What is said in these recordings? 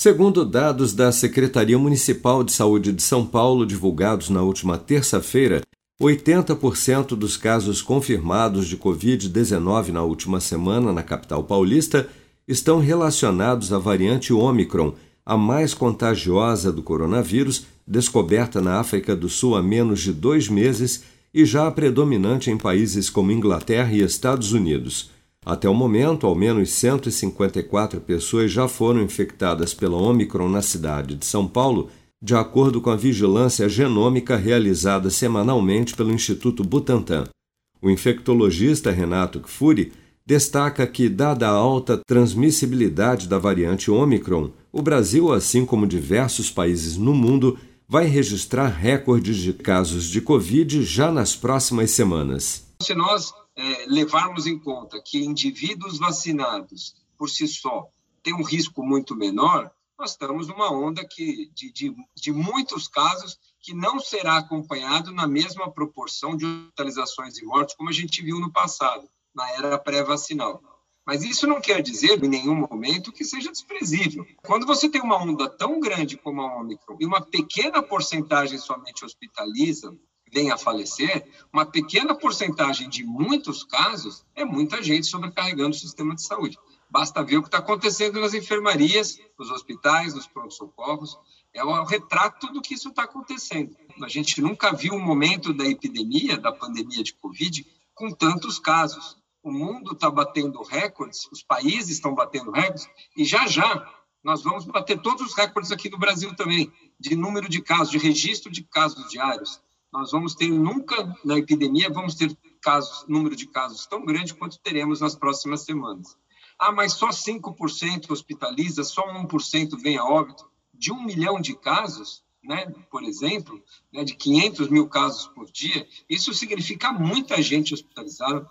Segundo dados da Secretaria Municipal de Saúde de São Paulo, divulgados na última terça-feira, 80% dos casos confirmados de Covid-19 na última semana na capital paulista estão relacionados à variante Omicron, a mais contagiosa do coronavírus, descoberta na África do Sul há menos de dois meses e já predominante em países como Inglaterra e Estados Unidos. Até o momento, ao menos 154 pessoas já foram infectadas pela Omicron na cidade de São Paulo, de acordo com a vigilância genômica realizada semanalmente pelo Instituto Butantan. O infectologista Renato Kfouri destaca que, dada a alta transmissibilidade da variante Omicron, o Brasil, assim como diversos países no mundo, vai registrar recordes de casos de Covid já nas próximas semanas. Se nós é, levarmos em conta que indivíduos vacinados, por si só, têm um risco muito menor, nós estamos numa onda que, de, de, de muitos casos que não será acompanhado na mesma proporção de hospitalizações e mortes como a gente viu no passado, na era pré-vacinal. Mas isso não quer dizer, em nenhum momento, que seja desprezível. Quando você tem uma onda tão grande como a Omicron e uma pequena porcentagem somente hospitaliza, vem a falecer, uma pequena porcentagem de muitos casos é muita gente sobrecarregando o sistema de saúde. Basta ver o que está acontecendo nas enfermarias, nos hospitais, nos pronto-socorros. É o retrato do que isso está acontecendo. A gente nunca viu um momento da epidemia, da pandemia de Covid, com tantos casos. O mundo está batendo recordes, os países estão batendo recordes, e já já nós vamos bater todos os recordes aqui no Brasil também, de número de casos, de registro de casos diários. Nós vamos ter, nunca na epidemia, vamos ter casos, número de casos tão grande quanto teremos nas próximas semanas. Ah, mas só 5% hospitaliza, só 1% vem a óbito. De um milhão de casos, né, por exemplo, né, de 500 mil casos por dia, isso significa muita gente hospitalizada,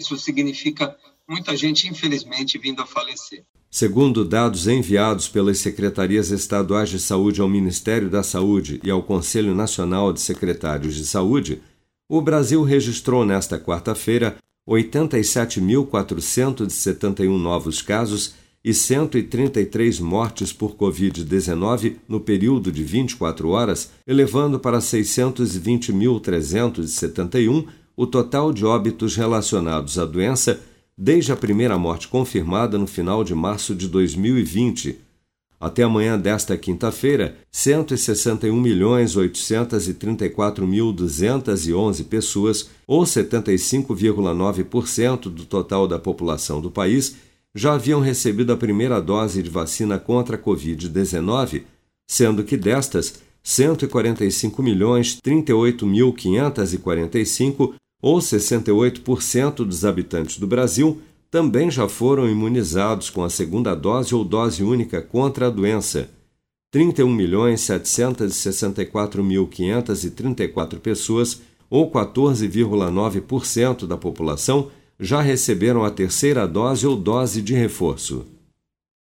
isso significa muita gente, infelizmente, vindo a falecer. Segundo dados enviados pelas secretarias estaduais de saúde ao Ministério da Saúde e ao Conselho Nacional de Secretários de Saúde, o Brasil registrou nesta quarta-feira 87.471 novos casos e 133 mortes por Covid-19 no período de 24 horas, elevando para 620.371 o total de óbitos relacionados à doença desde a primeira morte confirmada no final de março de 2020. Até amanhã desta quinta-feira, 161.834.211 pessoas, ou 75,9% do total da população do país, já haviam recebido a primeira dose de vacina contra a Covid-19, sendo que destas, 145.038.545 ou 68% dos habitantes do Brasil, também já foram imunizados com a segunda dose ou dose única contra a doença. 31.764.534 pessoas, ou 14,9% da população, já receberam a terceira dose ou dose de reforço.